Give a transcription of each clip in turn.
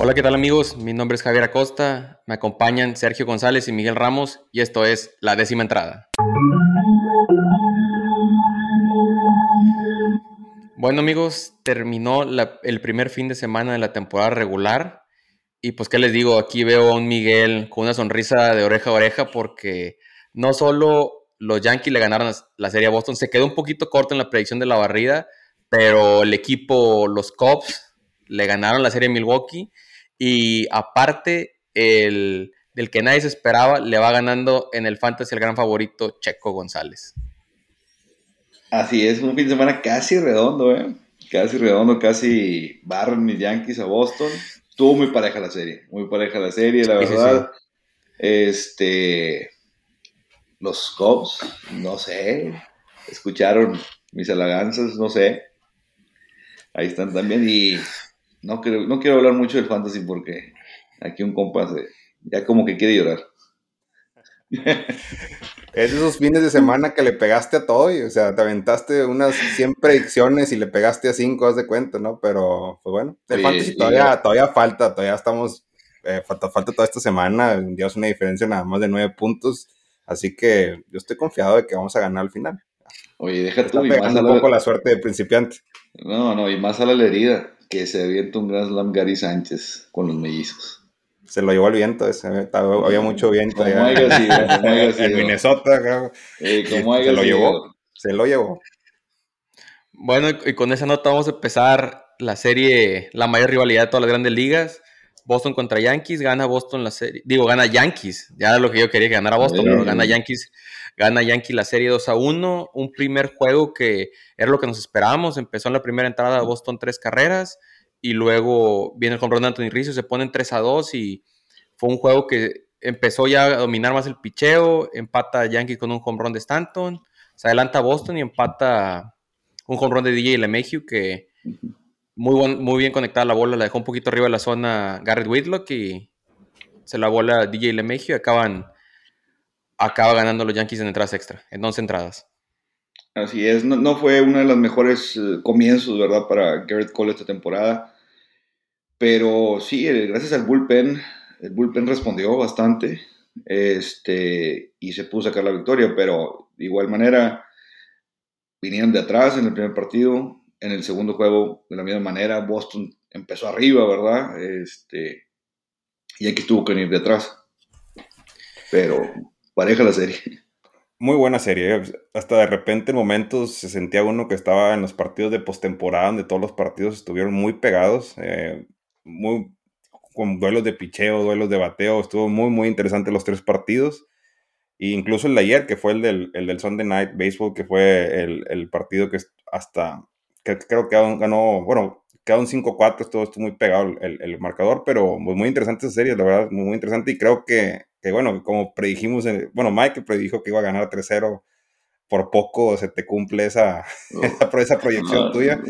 Hola, ¿qué tal amigos? Mi nombre es Javier Acosta, me acompañan Sergio González y Miguel Ramos y esto es La Décima Entrada. Bueno amigos, terminó el primer fin de semana de la temporada regular y pues qué les digo, aquí veo a un Miguel con una sonrisa de oreja a oreja porque no solo los Yankees le ganaron la serie a Boston, se quedó un poquito corto en la predicción de la barrida, pero el equipo, los Cubs, le ganaron la serie a Milwaukee y aparte, el, del que nadie se esperaba, le va ganando en el Fantasy el gran favorito Checo González. Así es, un fin de semana casi redondo, ¿eh? Casi redondo, casi barren mis Yankees a Boston. Estuvo muy pareja la serie, muy pareja la serie, la verdad. Este. Los Cubs, no sé. Escucharon mis halaganzas, no sé. Ahí están también. Y no, quiero, no quiero hablar mucho del fantasy porque aquí un compa ya como que quiere llorar. Es de esos fines de semana que le pegaste a todo, y, o sea, te aventaste unas 100 predicciones y le pegaste a 5, haz de cuenta, ¿no? Pero, pues bueno, el fantasy todavía, todavía falta, todavía estamos, eh, falta, falta toda esta semana, es una diferencia nada más de 9 puntos, así que yo estoy confiado de que vamos a ganar al final. Oye, deja tú y más un poco la suerte de principiante. No, no, y más a la herida que se avienta un gran slam Gary Sánchez con los mellizos. Se lo llevó el viento, ese, había mucho viento allá. en Minnesota, creo. se lo llevó. Se lo llevó. Bueno, y con esa nota vamos a empezar la serie, la mayor rivalidad de todas las grandes ligas. Boston contra Yankees, gana Boston la serie, digo, gana Yankees, ya era lo que yo quería que ganara Boston, pero gana Yankees, gana Yankees la serie 2 a 1, un primer juego que era lo que nos esperábamos, empezó en la primera entrada Boston tres carreras y luego viene el home de Anthony Rizzo, se ponen 3 a 2 y fue un juego que empezó ya a dominar más el picheo, empata Yankees con un run de Stanton, se adelanta Boston y empata un run de DJ LeMahieu que muy, muy bien conectada la bola, la dejó un poquito arriba de la zona Garrett Whitlock y se la bola DJ LeMahieu y acaban acaba ganando los Yankees en entradas extra, en 11 entradas. Así es, no, fue uno de los mejores eh, comienzos, ¿verdad? Para Garrett Cole esta temporada. Pero sí, eh, gracias al bullpen, el bullpen respondió bastante este, y se puso a sacar la victoria, pero de igual manera vinieron de atrás en el primer partido, en el segundo juego, de la misma manera, Boston empezó arriba, ¿verdad? Este, y aquí tuvo que venir de atrás. Pero pareja la serie. Muy buena serie. ¿eh? Hasta de repente en momentos se sentía uno que estaba en los partidos de postemporada, donde todos los partidos estuvieron muy pegados, eh, muy, con duelos de picheo, duelos de bateo. Estuvo muy, muy interesante los tres partidos. E incluso el de ayer, que fue el del, el Sunday Night Baseball, que fue el, el partido que hasta creo que ganó, bueno, quedó un 5-4, estuvo, estuvo muy pegado el, el, marcador, pero muy, interesante esa serie, la verdad, muy, muy interesante. Y creo que, que bueno, como predijimos, bueno, Mike predijo que iba a ganar 3-0, por poco se te cumple esa, esa, esa, proyección tuya.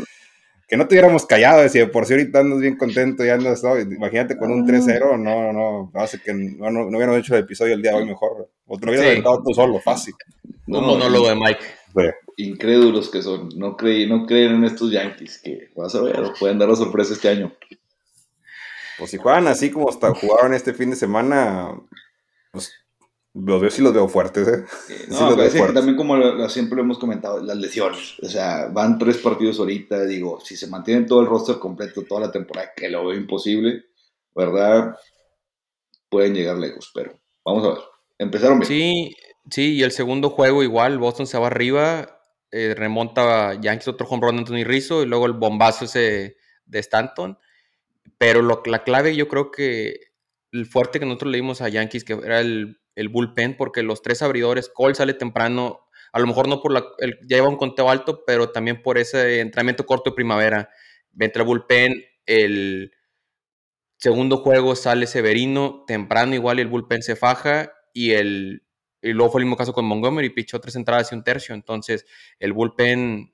Que no te hubiéramos callado, decía, por si ahorita andas bien contento y andas, ¿no? imagínate con un 3-0, no, no, hace que no, no, hubiéramos hecho el episodio el día de hoy mejor, o te lo hubieras aventado tú solo, fácil. Un monólogo de Mike incrédulos que son, no, creen, no creen en estos Yankees, que vas a ver, pueden dar la sorpresa este año. Pues si juegan así como hasta jugaron este fin de semana, pues los veo sí los veo fuertes, ¿eh? no, también como siempre lo hemos comentado, las lesiones, o sea, van tres partidos ahorita, digo, si se mantienen todo el roster completo toda la temporada, que lo veo imposible, ¿verdad? Pueden llegar lejos, pero vamos a ver. Empezaron bien. Sí, sí, y el segundo juego igual, Boston se va arriba, eh, remonta Yankees otro home run Anthony Rizzo y luego el bombazo ese de Stanton. Pero lo, la clave yo creo que el fuerte que nosotros leímos a Yankees, que era el, el bullpen, porque los tres abridores, Cole sale temprano, a lo mejor no por la, ya lleva un conteo alto, pero también por ese entrenamiento corto de primavera. Entra el bullpen, el segundo juego sale Severino, temprano igual el bullpen se faja y el y luego fue el mismo caso con Montgomery, pichó tres entradas y un tercio. Entonces, el bullpen,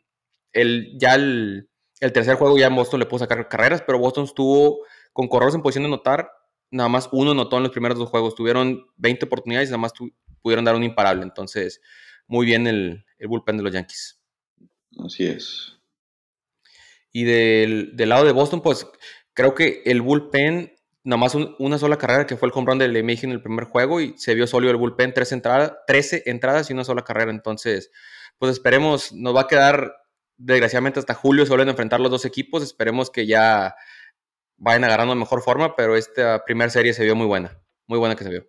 el, ya el, tercer juego ya Boston le pudo sacar carreras, pero Boston estuvo con corredores en posición de anotar. Nada más uno anotó en los primeros dos juegos. Tuvieron 20 oportunidades y nada más pudieron dar un imparable. Entonces, muy bien el, bullpen de los Yankees. Así es. Y del, del lado de Boston, pues creo que el bullpen nomás una sola carrera que fue el home run de LeMahieu en el primer juego y se vio sólido el bullpen, tres entradas, 13 entradas y una sola carrera. Entonces, pues esperemos, nos va a quedar desgraciadamente hasta julio suelen enfrentar los dos equipos. Esperemos que ya vayan agarrando mejor forma, pero esta primera serie se vio muy buena, muy buena que se vio.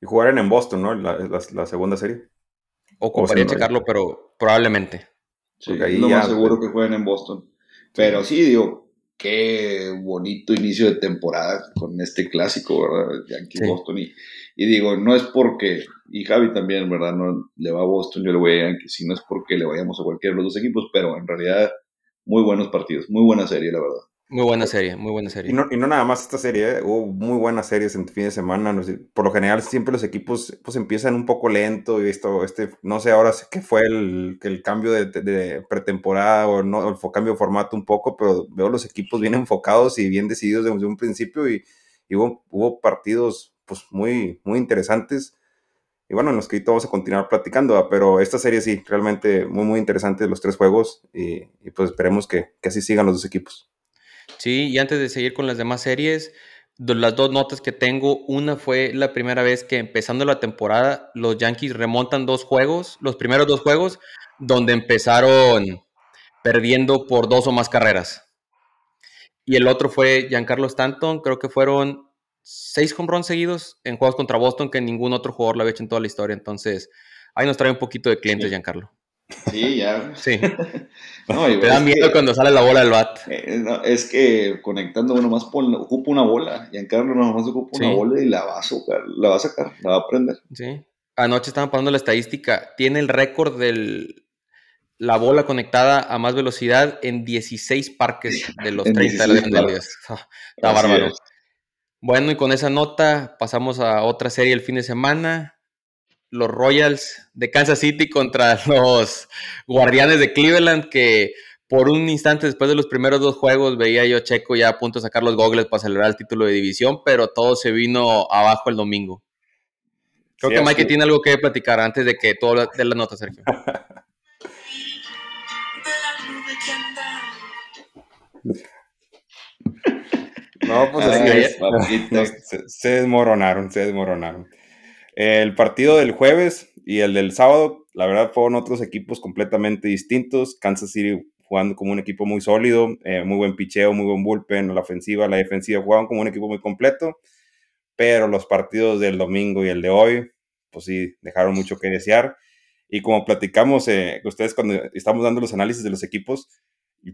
Y jugaron en Boston, ¿no? La, segunda serie. Ocuparía checarlo, pero probablemente. Sí, ahí lo más seguro que jueguen en Boston. Pero sí, digo, qué bonito inicio de temporada con este clásico, ¿verdad? Yankees Boston. Y, y, digo, no es porque, y Javi también, ¿verdad? No le va a Boston, yo le voy a Yankees, y no es porque le vayamos a cualquiera de los dos equipos, pero en realidad, muy buenos partidos, muy buena serie, la verdad. Muy buena serie, muy buena serie. Y no, y no nada más esta serie, ¿eh? hubo muy buenas series en fin de semana. Por lo general, siempre los equipos pues empiezan un poco lento y esto, este, no sé ahora qué fue el, el cambio de, pretemporada o no, el cambio de formato un poco, pero veo los equipos bien enfocados y bien decididos desde un principio y, hubo, hubo, partidos pues muy, muy interesantes. Y bueno, en los que vamos a continuar platicando, pero esta serie sí, realmente muy, muy interesante los tres juegos y, pues esperemos que, que así sigan los dos equipos. Sí, y antes de seguir con las demás series, las dos notas que tengo, una fue la primera vez que empezando la temporada los Yankees remontan dos juegos, los primeros dos juegos, donde empezaron perdiendo por dos o más carreras. Y el otro fue Giancarlo Stanton, creo que fueron seis home runs seguidos en juegos contra Boston que ningún otro jugador lo había hecho en toda la historia. Entonces, ahí nos trae un poquito de clientes, Giancarlo. Sí, ya. Sí. Te da miedo cuando sale la bola del bat. Eh, es que conectando uno más ocupa una bola. Y en Carlos nomás ocupa una bola y la va a sacar, la va a sacar, la va a prender. Sí. Anoche estaban pasando la estadística. Tiene el récord de la bola conectada a más velocidad en 16 parques de los 30 de las grandes Está bárbaro. Bueno, y con esa nota pasamos a otra serie el fin de semana los Royals de Kansas City contra los Guardianes de Cleveland, que por un instante después de los primeros dos juegos veía yo a Checo ya a punto de sacar los gogles para celebrar el título de división, pero todo se vino abajo el domingo. Creo que Mike tiene algo que platicar antes de que todo dé la nota, Sergio. no, pues se desmoronaron, se desmoronaron. El partido del jueves y el del sábado, la verdad, fueron otros equipos completamente distintos. Kansas City jugando como un equipo muy sólido, eh, muy buen picheo, muy buen bullpen, la ofensiva, la defensiva, jugaban como un equipo muy completo. Pero los partidos del domingo y el de hoy, pues sí, dejaron mucho que desear. Y como platicamos, eh, ustedes cuando estamos dando los análisis de los equipos,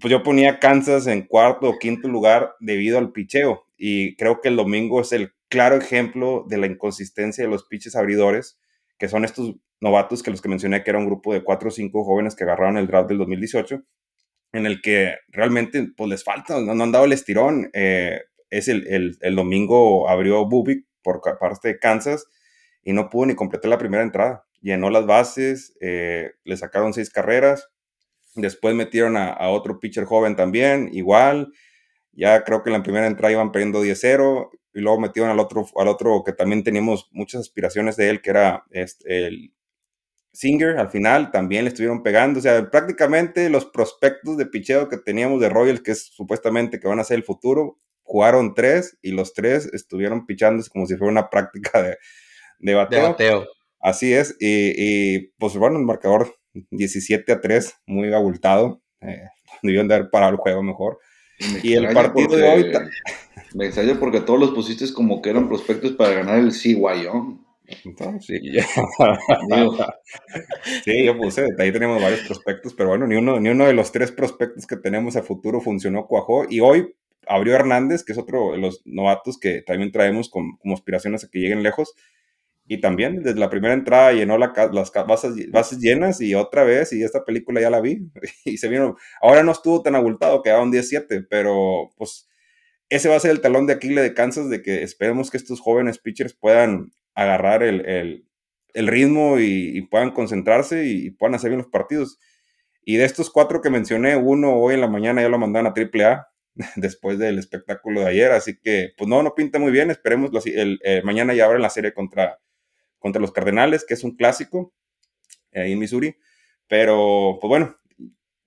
pues yo ponía Kansas en cuarto o quinto lugar debido al picheo. Y creo que el domingo es el claro ejemplo de la inconsistencia de los pitches abridores, que son estos novatos que los que mencioné, que era un grupo de cuatro o cinco jóvenes que agarraron el draft del 2018, en el que realmente pues les falta, no, han dado el estirón. Eh, es el, el, domingo abrió Bubik por parte de Kansas y no pudo ni completar la primera entrada. Llenó las bases, eh, le sacaron seis carreras, después metieron a, a otro pitcher joven también, igual. Ya creo que en la primera entrada iban perdiendo 10-0 y luego metieron al otro, al otro que también teníamos muchas aspiraciones de él, que era este, el Singer, al final también le estuvieron pegando, o sea, prácticamente los prospectos de picheo que teníamos de Royals, que es supuestamente que van a ser el futuro, jugaron tres y los tres estuvieron pichando como si fuera una práctica de, de bateo. Así es, y, pues bueno, el marcador 17 a 3, muy abultado, eh, debieron de haber parado el juego mejor. Y, el partido de hoy me extraña porque todos los pusiste como que eran prospectos para ganar el CYO. sí, sí, yo puse, ahí tenemos varios prospectos, pero bueno, ni uno, ni uno de los tres prospectos que tenemos a futuro funcionó, cuajó. Y hoy abrió Hernández, que es otro de los novatos que también traemos como aspiraciones a que lleguen lejos. Y también desde la primera entrada llenó las bases, bases, llenas y otra vez, y esta película ya la vi, y se vino, ahora no estuvo tan abultado, quedaba un 17, pero pues ese va a ser el talón de Aquiles de Kansas, de que esperemos que estos jóvenes pitchers puedan agarrar el, ritmo y, puedan concentrarse y, puedan hacer bien los partidos. Y de estos cuatro que mencioné, uno hoy en la mañana ya lo mandaron a AAA después del espectáculo de ayer, así que pues no, no pinta muy bien, esperemos, el, eh, mañana ya abren la serie contra, contra los Cardenales, que es un clásico ahí en Missouri, pero pues bueno,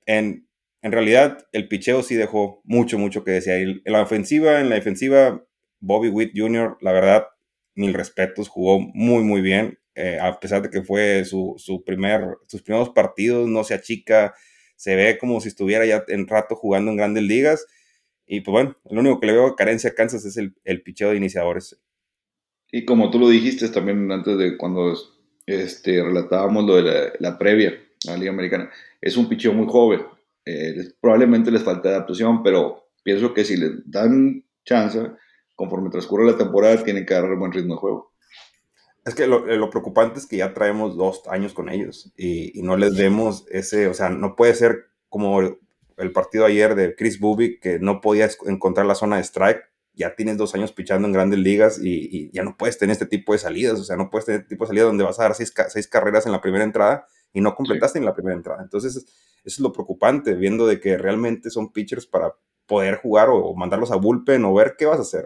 en, en realidad el picheo sí dejó mucho, mucho que decir. En la ofensiva, en la defensiva, Bobby Witt Jr., la verdad, mil respetos, jugó muy, muy bien. Eh, a pesar de que fue su, su, primer, sus primeros partidos, no se achica, se ve como si estuviera ya en rato jugando en grandes ligas. Y pues bueno, lo único que le veo carencia a Kansas es el, el picheo de iniciadores. Y como tú lo dijiste también antes de cuando este, relatábamos lo de la, previa a la Liga Americana, es un picheo muy joven. Eh, probablemente les falta adaptación, pero pienso que si les dan chance, conforme transcurre la temporada, tienen que agarrar buen ritmo de juego. Es que lo, lo, preocupante es que ya traemos dos años con ellos y, no les vemos ese, o sea, no puede ser como el partido ayer de Chris Bubik, que no podía encontrar la zona de strike. Ya tienes dos años pichando en grandes ligas y, ya no puedes tener este tipo de salidas, o sea, no puedes tener este tipo de salidas donde vas a dar seis, carreras en la primera entrada y no completaste en la primera entrada. Entonces, eso es lo preocupante, viendo de que realmente son pitchers para poder jugar o, mandarlos a bullpen o ver qué vas a hacer.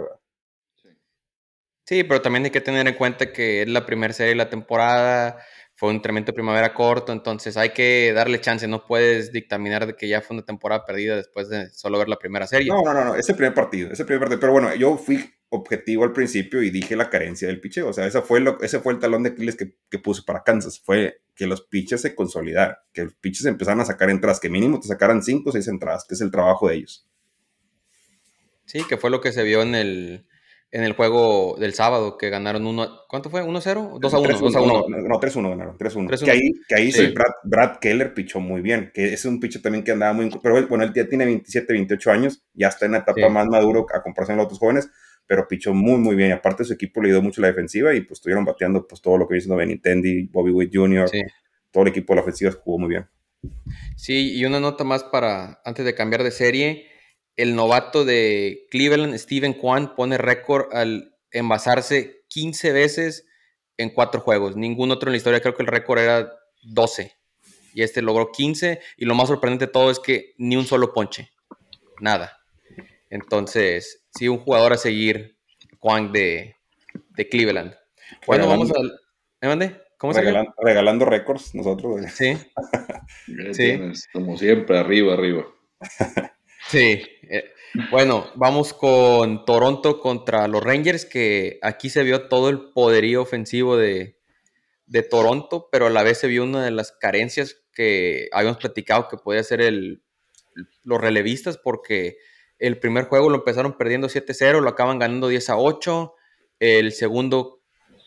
Sí, pero también hay que tener en cuenta que es la primera serie de la temporada, fue un tremendo primavera corto, entonces hay que darle chance, no puedes dictaminar de que ya fue una temporada perdida después de solo ver la primera serie. No, no, no, no. ese primer partido, ese primer partido, pero bueno, yo fui objetivo al principio y dije la carencia del picheo, o sea, ese fue, lo, ese fue el talón de Aquiles que, que puse para Kansas, fue que los pitches se consolidaran, que los pitches empezaran a sacar entradas, que mínimo te sacaran 5 o 6 entradas, que es el trabajo de ellos. Sí, que fue lo que se vio en el, en el juego del sábado que ganaron uno. ¿Cuánto fue? ¿1-0? 2-1. 2 1. No, 3-1 ganaron. 3-1. Que ahí, que ahí sí, Brad, Brad, Keller pichó muy bien. Que es un picho también que andaba muy. Pero bueno, él ya tiene 27, 28 años. Ya está en la etapa sí. más maduro a comparación de los otros jóvenes. Pero pichó muy, muy bien. Y aparte, su equipo le ayudó mucho la defensiva. Y pues estuvieron bateando pues, todo lo que viene siendo Benintendi, Bobby Witt Jr. Todo el equipo de la ofensiva jugó muy bien. Sí, y una nota más para antes de cambiar de serie el novato de Cleveland, Steven Kwan, pone récord al envasarse 15 veces en cuatro juegos. Ningún otro en la historia, creo que el récord era 12. Y este logró 15. Y lo más sorprendente de todo es que ni un solo ponche. Nada. Entonces, sí, un jugador a seguir, Kwan de, de Cleveland. Bueno, regalando, vamos al. ¿Me mandé? ¿Cómo se llama? Regalando récords nosotros. Sí. sí. Como siempre, arriba, arriba. Sí, eh, bueno, vamos con Toronto contra los Rangers, que aquí se vio todo el poderío ofensivo de, de, Toronto, pero a la vez se vio una de las carencias que habíamos platicado que podía ser el, los relevistas, porque el primer juego lo empezaron perdiendo 7-0, lo acaban ganando 10-8, el segundo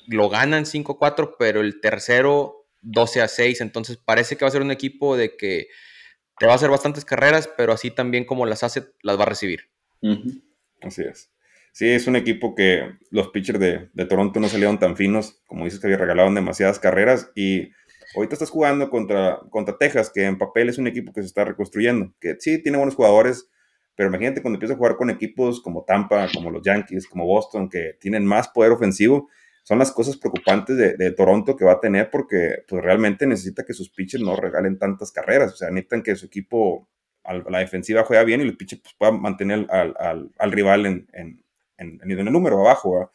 lo ganan 5-4, pero el tercero 12-6, entonces parece que va a ser un equipo de que te va a hacer bastantes carreras, pero así también como las hace, las va a recibir. Uh -huh. Así es. Sí, es un equipo que los pitchers de, Toronto no salieron tan finos, como dices que había regalado demasiadas carreras y ahorita estás jugando contra, contra Texas, que en papel es un equipo que se está reconstruyendo, que sí tiene buenos jugadores, pero imagínate cuando empiezas a jugar con equipos como Tampa, como los Yankees, como Boston, que tienen más poder ofensivo, son las cosas preocupantes de, de, Toronto que va a tener porque pues, realmente necesita que sus pitchers no regalen tantas carreras. O sea, necesitan que su equipo, a la defensiva juega bien y los pitchers pues, puedan mantener al, al, al rival en, en, en, en, el número abajo.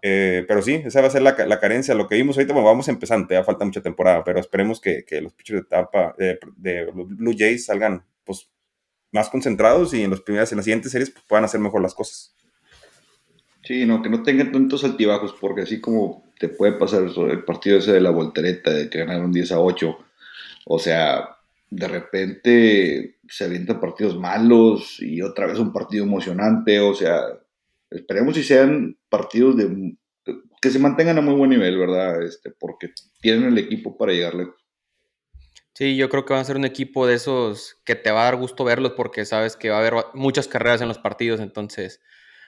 Eh, pero sí, esa va a ser la, la, carencia. Lo que vimos ahorita, bueno, vamos empezando, ya falta mucha temporada, pero esperemos que, que los pitchers de de, de, los Blue Jays salgan pues, más concentrados y en, los primeras, en las siguientes series pues, puedan hacer mejor las cosas. Sí, no, que no tengan tantos altibajos, porque así como te puede pasar el partido ese de la voltereta, de que ganaron 10 a 8, o sea, de repente se avientan partidos malos y otra vez un partido emocionante, o sea, esperemos si sean partidos de que se mantengan a muy buen nivel, ¿verdad? Este, porque tienen el equipo para llegar lejos. Sí, yo creo que van a ser un equipo de esos que te va a dar gusto verlos porque sabes que va a haber muchas carreras en los partidos, entonces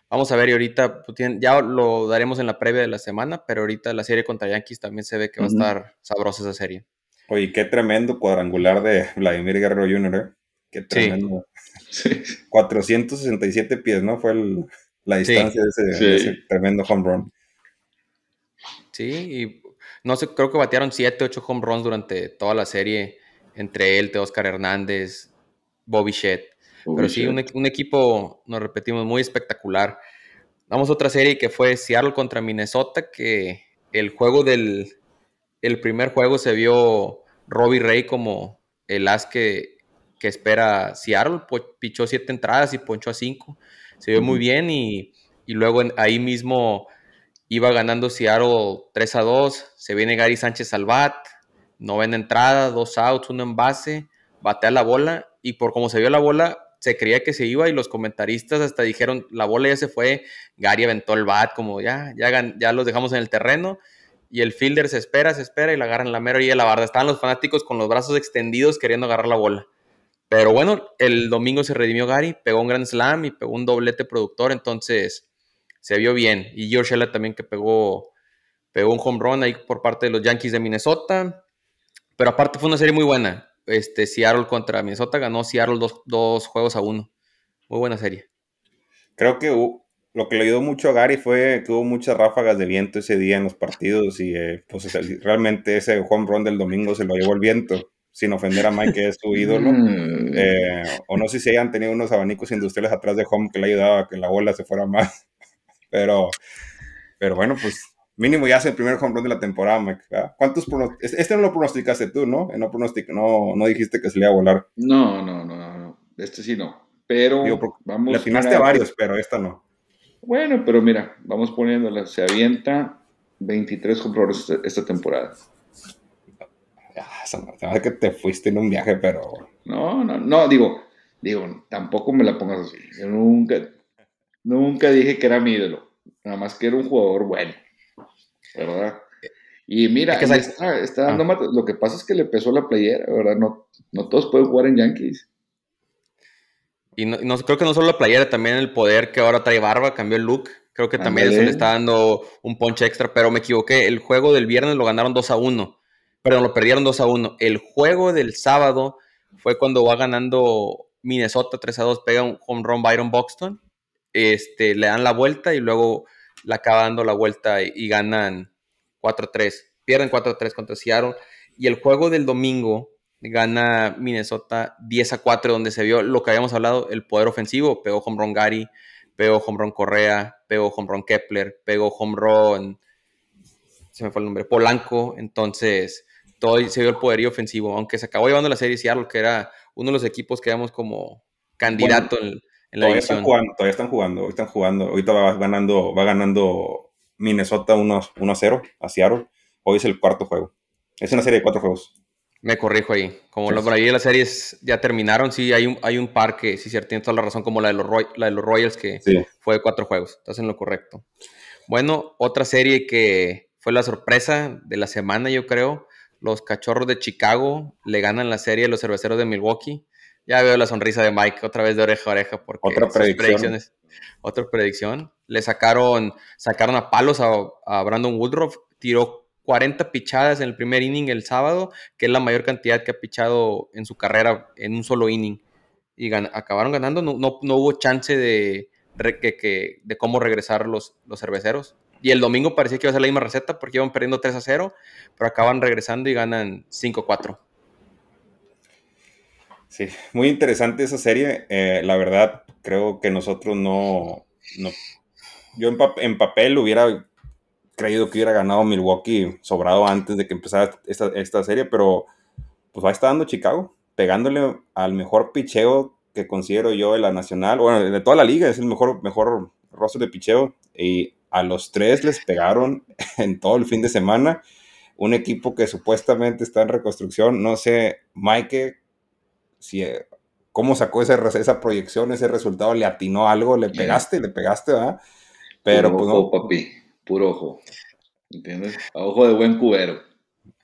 Vamos a ver, y ahorita pues, ya lo daremos en la previa de la semana, pero ahorita la serie contra Yankees también se ve que va a estar sabrosa esa serie. Oye, qué tremendo cuadrangular de Vladimir Guerrero Jr., ¿eh? Qué tremendo. Sí. 467 pies, ¿no? Fue el, la distancia sí. de, ese, sí. de, ese, tremendo home run. Sí, y no sé, creo que batearon 7, 8 home runs durante toda la serie, entre él, Oscar Hernández, Bobby Shett. Pero sí, un, un, equipo, nos repetimos, muy espectacular. Vamos a otra serie que fue Seattle contra Minnesota, que el juego del el primer juego se vio Robbie Ray como el as que, que espera Seattle, pichó siete entradas y ponchó a cinco. Se vio muy bien y y luego ahí mismo iba ganando Seattle 3 a 2, se viene Gary Sánchez al bat, novena entrada, dos outs, uno en base, batea la bola y por como se vio la bola, se creía que se iba y los comentaristas hasta dijeron, la bola ya se fue, Gary aventó el bat, como ya, ya, ya los dejamos en el terreno y el fielder se espera, se espera y la agarran la mera y la barda. Estaban los fanáticos con los brazos extendidos queriendo agarrar la bola. Pero bueno, el domingo se redimió Gary, pegó un gran slam y pegó un doblete productor, entonces se vio bien. Y George Shella también que pegó, pegó un home run ahí por parte de los Yankees de Minnesota. Pero aparte fue una serie muy buena. Este, Seattle contra Minnesota ganó Seattle dos, dos juegos a uno. Muy buena serie. Creo que lo que le ayudó mucho a Gary fue que hubo muchas ráfagas de viento ese día en los partidos y eh, pues realmente ese home run del domingo se lo llevó el viento sin ofender a Mike, que es su ídolo. Mm. Eh, o no sé si hayan tenido unos abanicos industriales atrás de home que le ayudaba a que la bola se fuera más. Pero, pero bueno, pues mínimo ya es el primer home run de la temporada, Mike. ¿Cuántos Este no lo pronosticaste tú, ¿no? No, no, no dijiste que se le iba a volar. No, no, no, no. Este sí no. Pero vamos. Le afinaste a varios, pero esta no. Bueno, pero mira, vamos poniéndola. Se avienta 23 home runs esta temporada sabes que te fuiste en un viaje, pero. No, no, no, digo, digo, tampoco me la pongas así. Yo nunca, nunca dije que era mi ídolo. Nada más que era un jugador bueno. ¿Verdad? Y mira, está, dando ah. Lo que pasa es que le pesó la playera, ¿verdad? No, no todos pueden jugar en Yankees. Y no, creo que no solo la playera, también el poder que ahora trae Barba, cambió el look. Creo que también eso le está dando un punch extra, pero me equivoqué. El juego del viernes lo ganaron 2 a 1 pero lo perdieron 2 a 1. El juego del sábado fue cuando va ganando Minnesota 3 a 2, pega un home run Byron Buxton, este, le dan la vuelta y luego le acaba dando la vuelta y, ganan 4 a 3. Pierden 4 a 3 contra Seattle. Y el juego del domingo gana Minnesota 10 a 4, donde se vio lo que habíamos hablado, el poder ofensivo. Pegó home run Gary, pegó home Correa, pegó home run Kepler, pegó home se me fue el nombre, Polanco. Entonces, todo se vio el poderío ofensivo, aunque se acabó llevando la serie Seattle, que era uno de los equipos que éramos como candidato en, la todavía Están jugando, todavía están jugando, están jugando. Ahorita va ganando, va ganando Minnesota 1, 1 0 a Seattle. Hoy es el cuarto juego. Es una serie de cuatro juegos. Me corrijo ahí. Como por ahí las series ya terminaron, sí, hay un, hay un par que, sí, cierto, tiene toda la razón, como la de los, la de los Royals, que fue de cuatro juegos. Estás en lo correcto. Bueno, otra serie que fue la sorpresa de la semana, yo creo, los cachorros de Chicago le ganan la serie a los cerveceros de Milwaukee. Ya veo la sonrisa de Mike otra vez de oreja a oreja porque otra predicción. Otra predicción. Le sacaron, sacaron a palos a, Brandon Woodruff. Tiró 40 pichadas en el primer inning el sábado, que es la mayor cantidad que ha pichado en su carrera en un solo inning. Y acabaron ganando. No, no, hubo chance de, de cómo regresar los, los cerveceros. Y el domingo parecía que iba a ser la misma receta porque iban perdiendo 3 a 0, pero acaban regresando y ganan 5 a 4. Sí, muy interesante esa serie. Eh, la verdad, creo que nosotros no. yo en, papel hubiera creído que hubiera ganado Milwaukee sobrado antes de que empezara esta, esta serie, pero pues va a estar dando Chicago, pegándole al mejor picheo que considero yo de la nacional, bueno, de toda la liga, es el mejor, mejor rostro de picheo. Y a los tres les pegaron en todo el fin de semana. Un equipo que supuestamente está en reconstrucción. No sé, Mike, si, eh, cómo sacó esa, esa proyección, ese resultado, le atinó algo, le pegaste, le pegaste, ¿verdad? Pero puro pues, ojo, papi, puro ojo. ¿Entiendes? ojo de buen cubero.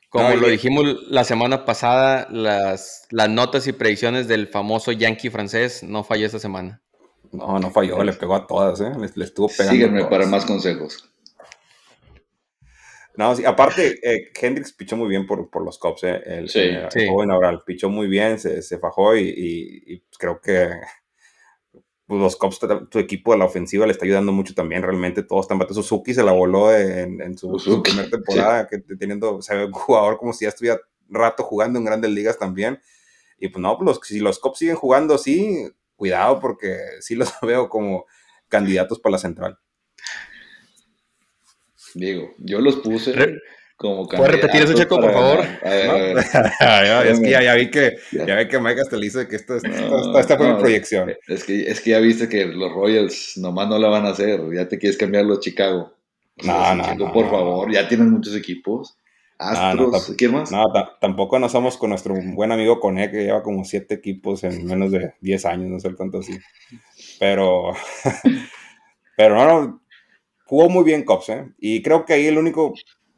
Como lo dijimos la semana pasada, las, las notas y predicciones del famoso Yankee francés no falló esta semana. No, no falló, le pegó a todas, ¿eh? Le, estuvo pegando. Sígueme para más consejos. No, sí, aparte, eh, Hendrix pichó muy bien por, por los Cubs, ¿eh? El, sí, eh, sí. joven Aural pichó muy bien, se, se fajó y, y, creo que pues, los Cubs, tu equipo de la ofensiva le está ayudando mucho también, realmente todos están batiendo. Suzuki se la voló en, en su, primera temporada, que teniendo, o sea, un jugador como si ya estuviera rato jugando en grandes ligas también. Y pues no, pues, si los Cubs siguen jugando así, cuidado porque sí los veo como candidatos para la central. Digo, yo los puse ¿Puedes repetir eso, Checo, por favor? es que ya, vi que, ya. vi que Mike hasta le dice que esto, esta fue mi proyección. Es que, es que ya viste que los Royals nomás no la van a hacer. Ya te quieres cambiar los Chicago. No, no, Por favor, ya tienen muchos equipos. Astros, ¿quién más? No, tampoco no somos con nuestro buen amigo Cone, que lleva como siete equipos en menos de 10 años, no sé tanto así. Pero, pero no, jugó muy bien Cops, ¿eh? Y creo que ahí el único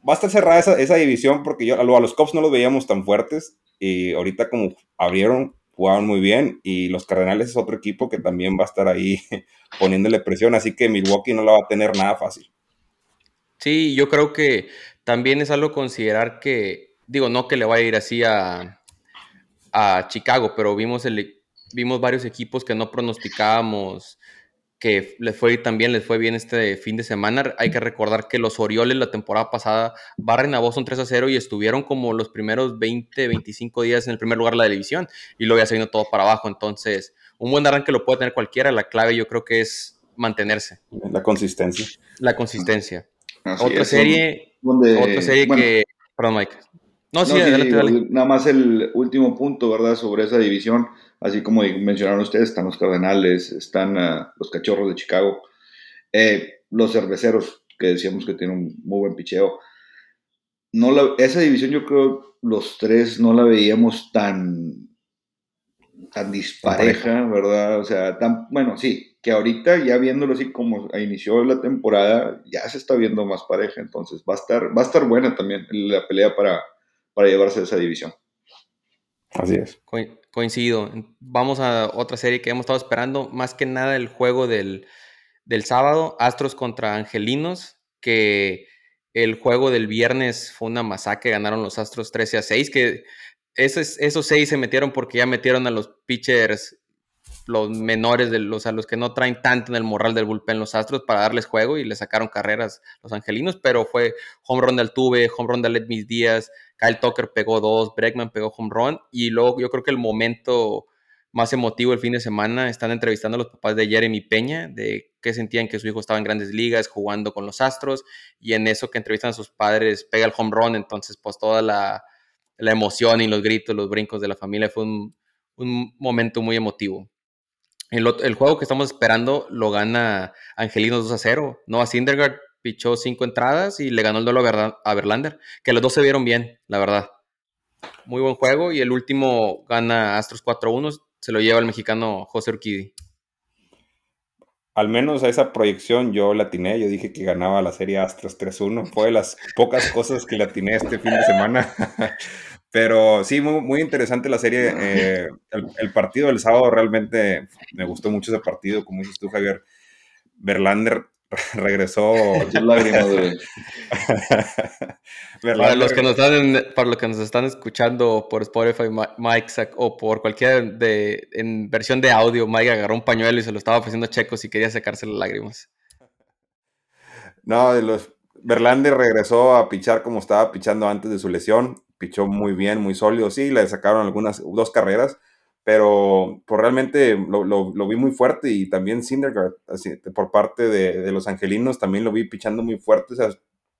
va a estar cerrada esa, división porque yo, a los Cubs no los veíamos tan fuertes y ahorita como abrieron, jugaban muy bien y los Cardenales es otro equipo que también va a estar ahí poniéndole presión, así que Milwaukee no la va a tener nada fácil. Sí, yo creo que también es algo considerar que, digo, no que le vaya a ir así a, a Chicago, pero vimos, vimos varios equipos que no pronosticábamos que les fue también les fue bien este fin de semana. Hay que recordar que los Orioles la temporada pasada barren a Boston 3 a 0 y estuvieron como los primeros 20, 25 días en el primer lugar de la división y luego ya se vino todo para abajo. Entonces, un buen arranque lo puede tener cualquiera. La clave yo creo que es mantenerse. La consistencia. La consistencia. otra, serie, otra serie, que... Perdón, Mike. No, sí, adelante, Nada más el último punto, ¿verdad? Sobre esa división así como mencionaron ustedes, están los Cardenales, están ah, los Cachorros de Chicago, eh, los Cerveceros, que decíamos que tienen un muy buen picheo. No esa división yo creo los tres no la veíamos tan, tan dispareja, ¿verdad? O sea, tan, bueno, sí, que ahorita ya viéndolo así como inició la temporada, ya se está viendo más pareja, entonces va a estar, va a estar buena también la pelea para, para llevarse esa división. Así es coincido. Vamos a otra serie que hemos estado esperando, más que nada el juego del, sábado, Astros contra Angelinos, que el juego del viernes fue una masacre, ganaron los Astros 13 a 6, que esos, esos seis se metieron porque ya metieron a los pitchers, los menores, de los, a los que no traen tanto en el moral del bullpen los Astros para darles juego y le sacaron carreras los Angelinos, pero fue home run de Altuve, home run de Let Mis Díaz, Kyle Tucker pegó dos, Bregman pegó home run y luego yo creo que el momento más emotivo el fin de semana están entrevistando a los papás de Jeremy Peña de qué sentían que su hijo estaba en grandes ligas jugando con los Astros y en eso que entrevistan a sus padres pega el home run, entonces pues toda la, emoción y los gritos, los brincos de la familia fue un, momento muy emotivo. El, el, juego que estamos esperando lo gana Angelinos 2 a 0. Noah Syndergaard pichó cinco entradas y le ganó el duelo a Verlander, que los dos se vieron bien, la verdad. Muy buen juego y el último gana Astros 4-1, se lo lleva el mexicano José Urquidi. Al menos a esa proyección yo la atiné, yo dije que ganaba la serie Astros 3-1, fue de las pocas cosas que la atiné este fin de semana. Pero sí, muy, interesante la serie. Eh, el, el, partido del sábado realmente me gustó mucho ese partido, como dices tú, Javier. Verlander regresó. para, los que nos están para los que nos están escuchando por Spotify, Mike o por cualquier de, en versión de audio, Mike agarró un pañuelo y se lo estaba ofreciendo a Checo si quería sacarse las lágrimas. No, de los Verlander regresó a pichar como estaba pichando antes de su lesión. Pichó muy bien, muy sólido. Sí, le sacaron algunas dos carreras pero pues realmente lo, lo, vi muy fuerte y también Syndergaard, así, por parte de, de, los angelinos, también lo vi pichando muy fuerte, o sea,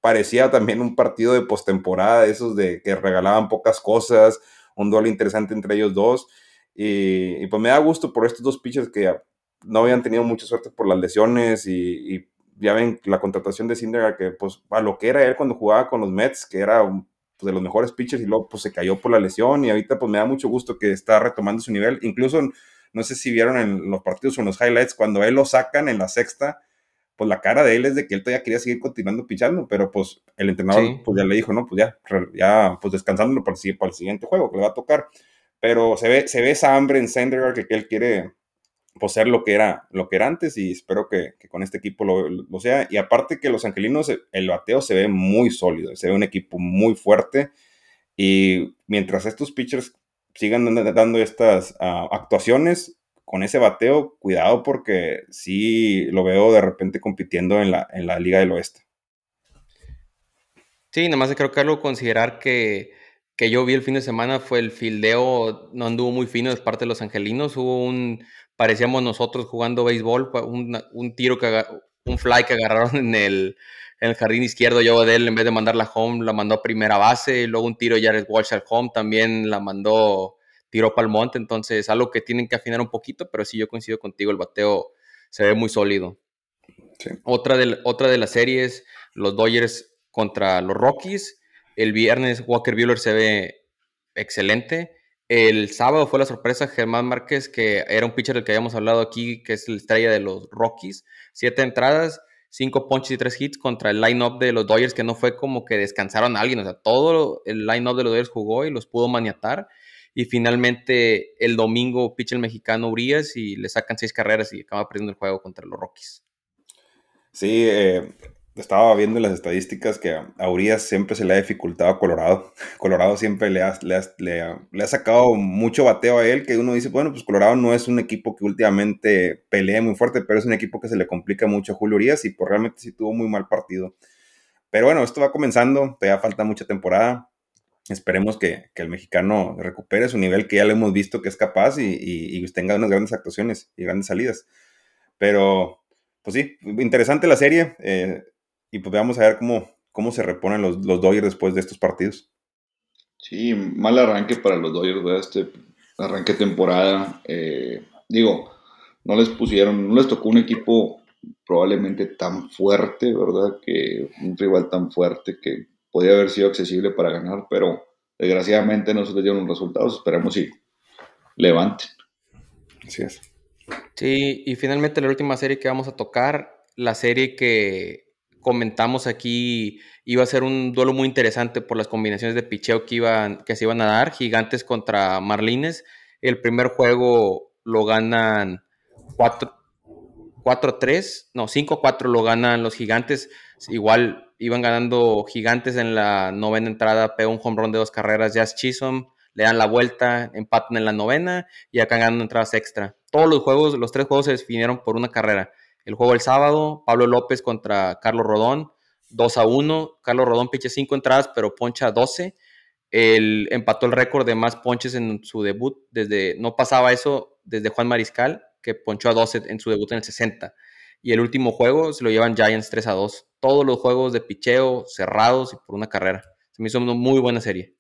parecía también un partido de postemporada, esos de que regalaban pocas cosas, un duelo interesante entre ellos dos, y, pues me da gusto por estos dos pitchers que no habían tenido mucha suerte por las lesiones y, y ya ven la contratación de Syndergaard que pues a lo que era él cuando jugaba con los Mets, que era un pues, de los mejores pitchers y luego pues se cayó por la lesión y ahorita pues me da mucho gusto que está retomando su nivel. Incluso, no sé si vieron en los partidos o en los highlights, cuando él lo sacan en la sexta, pues la cara de él es de que él todavía quería seguir continuando pichando, pero pues el entrenador pues ya le dijo, no, pues ya, ya pues descansándolo para el, para el siguiente juego que le va a tocar. Pero se ve, se ve esa hambre en Sendegar que, que él quiere pues, ser lo que era, lo que era antes y espero que, con este equipo lo, sea. Y aparte que los angelinos, el bateo se ve muy sólido, se ve un equipo muy fuerte y mientras estos pitchers sigan dando estas ah, actuaciones con ese bateo, cuidado porque sí lo veo de repente compitiendo en la, en la Liga del Oeste. Sí, nada más creo que algo considerar que, que yo vi el fin de semana fue el fildeo, no anduvo muy fino de parte de los angelinos, hubo un, parecíamos nosotros jugando béisbol, un, un tiro que un fly que agarraron en el en el jardín izquierdo, yo de él, en vez de mandarla home, la mandó a primera base. Y luego un tiro Jared Walsh al home también la mandó, tiró para el monte. Entonces, algo que tienen que afinar un poquito, pero sí, yo coincido contigo, el bateo se ve muy sólido. Otra, de, otra de las series, los Dodgers contra los Rockies. El viernes Walker Buehler se ve excelente. El sábado fue la sorpresa Germán Márquez, que era un pitcher del que habíamos hablado aquí, que es la estrella de los Rockies. Siete entradas, cinco punches y tres hits contra el line-up de los Dodgers, que no fue como que descansaron a alguien. O sea, todo el line-up de los Dodgers jugó y los pudo maniatar. Y finalmente el domingo pitcher el mexicano Urias y le sacan seis carreras y acaba perdiendo el juego contra los Rockies. Sí, eh, estaba viendo las estadísticas que a Urias siempre se le ha dificultado a Colorado. Colorado siempre le ha, le, ha, sacado mucho bateo a él, que uno dice, bueno, pues Colorado no es un equipo que últimamente pelea muy fuerte, pero es un equipo que se le complica mucho a Julio Urias y pues realmente sí tuvo muy mal partido. Pero bueno, esto va comenzando, todavía falta mucha temporada. Esperemos que, el mexicano recupere su nivel que ya le hemos visto que es capaz y, y tenga unas grandes actuaciones y grandes salidas. Pero, pues sí, interesante la serie. Eh, y pues vamos a ver cómo, cómo se reponen los, los Dodgers después de estos partidos. Sí, mal arranque para los Dodgers, ¿verdad? Este arranque de temporada. Eh, digo, no les pusieron, no les tocó un equipo probablemente tan fuerte, ¿verdad? Que un rival tan fuerte que podía haber sido accesible para ganar, pero desgraciadamente no se les dieron los resultados. Esperemos si levanten. Así es. Sí, y finalmente la última serie que vamos a tocar, la serie que comentamos aquí, iba a ser un duelo muy interesante por las combinaciones de picheo que, iban, que se iban a dar, Gigantes contra Marlines. El primer juego lo ganan 4-3, no, 5-4 lo ganan los Gigantes. Igual iban ganando Gigantes en la novena entrada, pegó un home run de dos carreras, Jazz Chisholm, le dan la vuelta, empatan en la novena y acá ganan entradas extra. Todos los juegos, los tres juegos se definieron por una carrera. El juego el sábado, Pablo López contra Carlos Rodón, 2 a 1. Carlos Rodón piche 5 entradas, pero poncha 12. El, empató el récord de más ponches en su debut. Desde, no pasaba eso desde Juan Mariscal, que ponchó a 12 en su debut en el 60. Y el último juego se lo llevan Giants 3 a 2. Todos los juegos de picheo cerrados y por una carrera. Se me hizo una muy buena serie.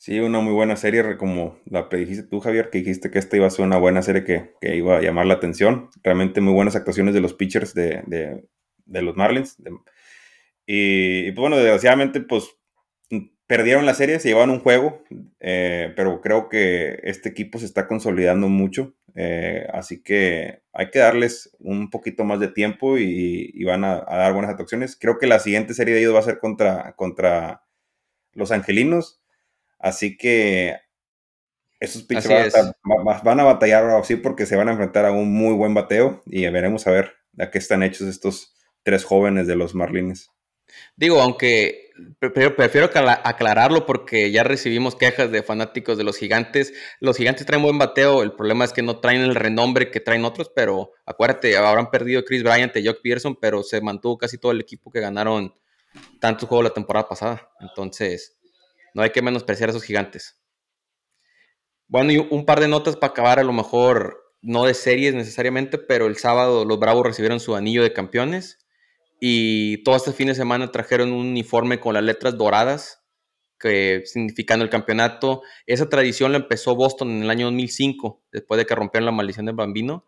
Sí, una muy buena serie, como la predijiste tú, Javier, que dijiste que esta iba a ser una buena serie que, iba a llamar la atención. Realmente muy buenas actuaciones de los pitchers de, los Marlins. y, pues bueno, desgraciadamente, pues perdieron la serie, se llevaron un juego, eh, pero creo que este equipo se está consolidando mucho. Eh, así que hay que darles un poquito más de tiempo y, van a, dar buenas actuaciones. Creo que la siguiente serie de ellos va a ser contra, contra los Angelinos Así que esos pitchers van a, batallar así porque se van a enfrentar a un muy buen bateo y veremos a ver a qué están hechos estos tres jóvenes de los Marlines. Digo, aunque prefiero, prefiero aclararlo porque ya recibimos quejas de fanáticos de los gigantes. Los gigantes traen buen bateo, el problema es que no traen el renombre que traen otros, pero acuérdate, habrán perdido Chris Bryant y Jock Pearson, pero se mantuvo casi todo el equipo que ganaron tantos juegos la temporada pasada. Entonces, no hay que menospreciar a esos gigantes. Bueno, y un par de notas para acabar, a lo mejor no de series necesariamente, pero el sábado los Bravos recibieron su anillo de campeones y todo este fin de semana trajeron un uniforme con las letras doradas, que significando el campeonato. Esa tradición la empezó Boston en el año 2005, después de que rompieron la maldición del bambino.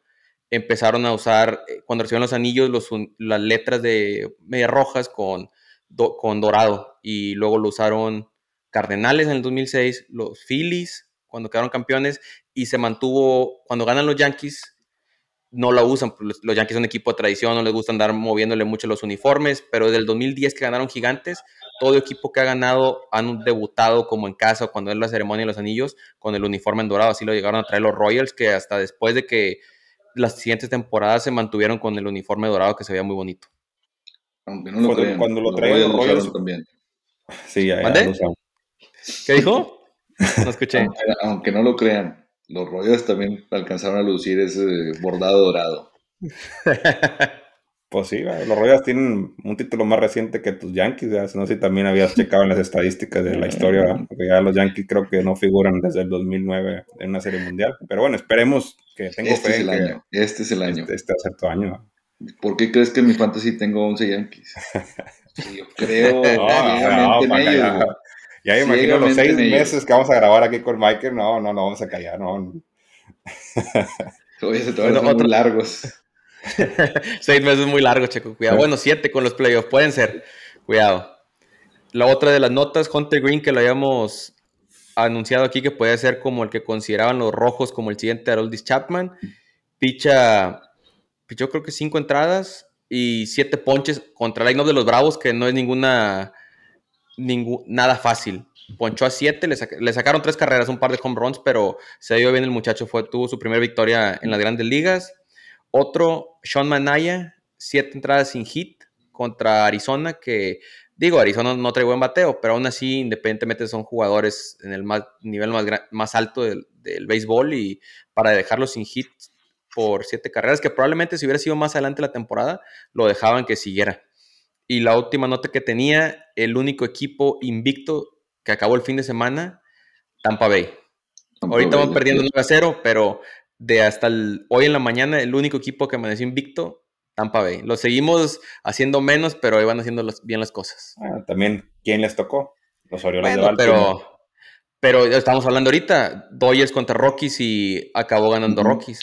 Empezaron a usar, eh, cuando recibieron los anillos, las letras de media rojas con, con dorado y luego lo usaron Cardenales en el 2006, los Phillies cuando quedaron campeones y se mantuvo, cuando ganan los Yankees, no la usan, pues, los Yankees son un equipo de tradición, no les gusta andar moviéndole mucho los uniformes, pero desde el 2010 que ganaron Gigantes, todo equipo que ha ganado han debutado como en casa cuando es la ceremonia de los anillos con el uniforme en dorado, así lo llegaron a traer los Royals, que hasta después de que las siguientes temporadas se mantuvieron con el uniforme dorado que se veía muy bonito. Aunque no lo cuando, cuando lo traen los Royals también. Sí, ya, ya lo ¿Qué dijo? No escuché. Aunque, no lo crean, los Royals también alcanzaron a lucir ese bordado dorado. Pues sí, los Royals tienen un título más reciente que tus Yankees, no sé si también habías checado en las estadísticas de la historia, porque ya los Yankees creo que no figuran desde el 2009 en una serie mundial, pero bueno, esperemos que tenga este Es el año. Este es el año. Este, este año. ¿Por qué crees que en mi fantasy tengo 11 Yankees? yo creo no, en ellos. Ya, ya imagino los seis meses que vamos a grabar aquí con Michael. No, no, no vamos a callar, no. Oye, se te van muy largos. seis meses muy largos, Checo. Cuidado. Bueno, siete con los playoffs. Pueden ser. Cuidado. La otra de las notas, Hunter Green, que lo habíamos anunciado aquí, que puede ser como el que consideraban los rojos como el siguiente Aroldis Chapman. Picha, pichó creo que cinco entradas y siete ponches contra el line de los Bravos, que no es ninguna, nada fácil. Ponchó a siete, le, sacaron tres carreras, un par de home runs, pero se dio bien el muchacho, fue, tuvo su primera victoria en las grandes ligas. Otro, Sean Manaya, siete entradas sin hit contra Arizona, que Digo, Arizona no trae buen bateo, pero aún así, independientemente, son jugadores en el nivel más, más alto del, béisbol y para dejarlos sin hit por siete carreras, que probablemente si hubiera sido más adelante la temporada, lo dejaban que siguiera. Y la última nota que tenía, el único equipo invicto que acabó el fin de semana, Tampa Bay. Ahorita van perdiendo 9 a 0, pero de hasta hoy en la mañana, el único equipo que amaneció invicto Tampa Bay. Lo seguimos haciendo menos, pero iban haciendo bien las cosas. Ah, también, ¿quién les tocó? Los Orioles de Pero, pero estamos hablando ahorita, Dodgers contra Rockies y acabó ganando Rockies,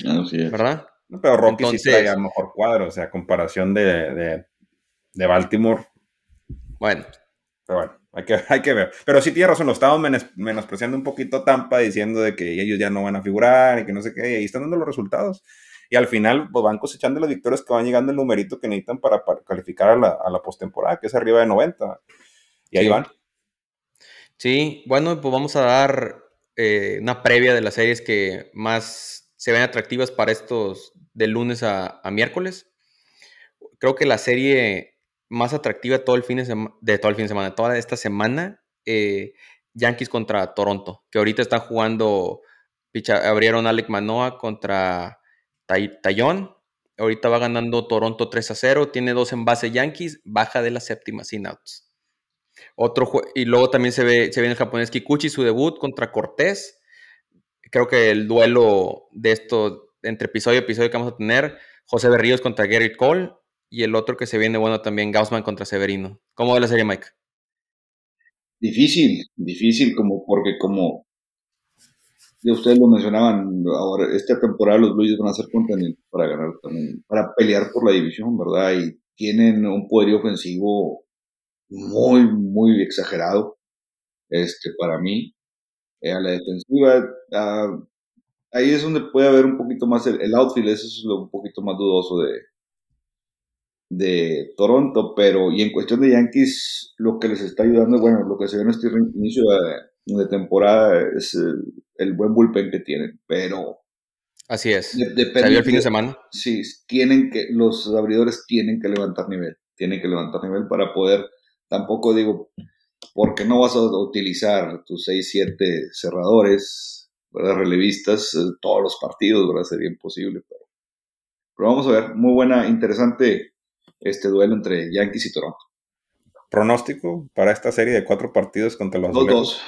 ¿verdad? pero Rockies sí trae mejor cuadro, o sea, comparación de, Baltimore. Bueno. Pero bueno, hay que, hay que ver. Pero sí tiene razón, lo estamos menospreciando un poquito Tampa, diciendo de que ellos ya no van a figurar y que no sé qué, y ahí están dando los resultados y al final pues, van cosechando las victorias que van llegando el numerito que necesitan para, calificar a la, a postemporada, que es arriba de 90. Y ahí van. Sí, bueno, pues vamos a dar eh, una previa de las series que más se ven atractivas para estos de lunes a, miércoles. Creo que la serie más atractiva todo el fin de, todo el fin de semana, toda esta semana, eh, Yankees contra Toronto, que ahorita están jugando, abrieron Alec Manoa contra Tallón. Ahorita va ganando Toronto 3 a 0. Tiene dos en base Yankees. Baja de la séptima sin outs. Otro y luego también se ve, se ve el japonés Kikuchi, su debut contra Cortés. Creo que el duelo de esto, entre episodio y episodio que vamos a tener, José Berríos contra Gary Cole. Y el otro que se viene bueno también, Gaussman contra Severino. ¿Cómo ve la serie, Mike? Difícil, difícil, como porque como ya ustedes lo mencionaban, ahora esta temporada los Blues van a ser contendientes para ganar también, para pelear por la división, ¿verdad? Y tienen un poder ofensivo muy, muy exagerado, este, para mí. Eh, a la defensiva, ahí es donde puede haber un poquito más el, outfield, eso es lo un poquito más dudoso de, de Toronto, pero y en cuestión de Yankees, lo que les está ayudando, bueno, lo que se ve en este inicio de, de temporada es el buen bullpen que tienen, pero... Así es. depende el fin de semana? Sí, tienen que, los abridores tienen que levantar nivel, tienen que levantar nivel para poder, tampoco digo, porque no vas a utilizar tus 6, 7 cerradores, ¿verdad? relevistas, eh, todos los partidos, ¿verdad? Sería imposible, pero, pero vamos a ver, muy buena, interesante este duelo entre Yankees y Toronto. ¿Pronóstico para esta serie de cuatro partidos contra los dos? Dos.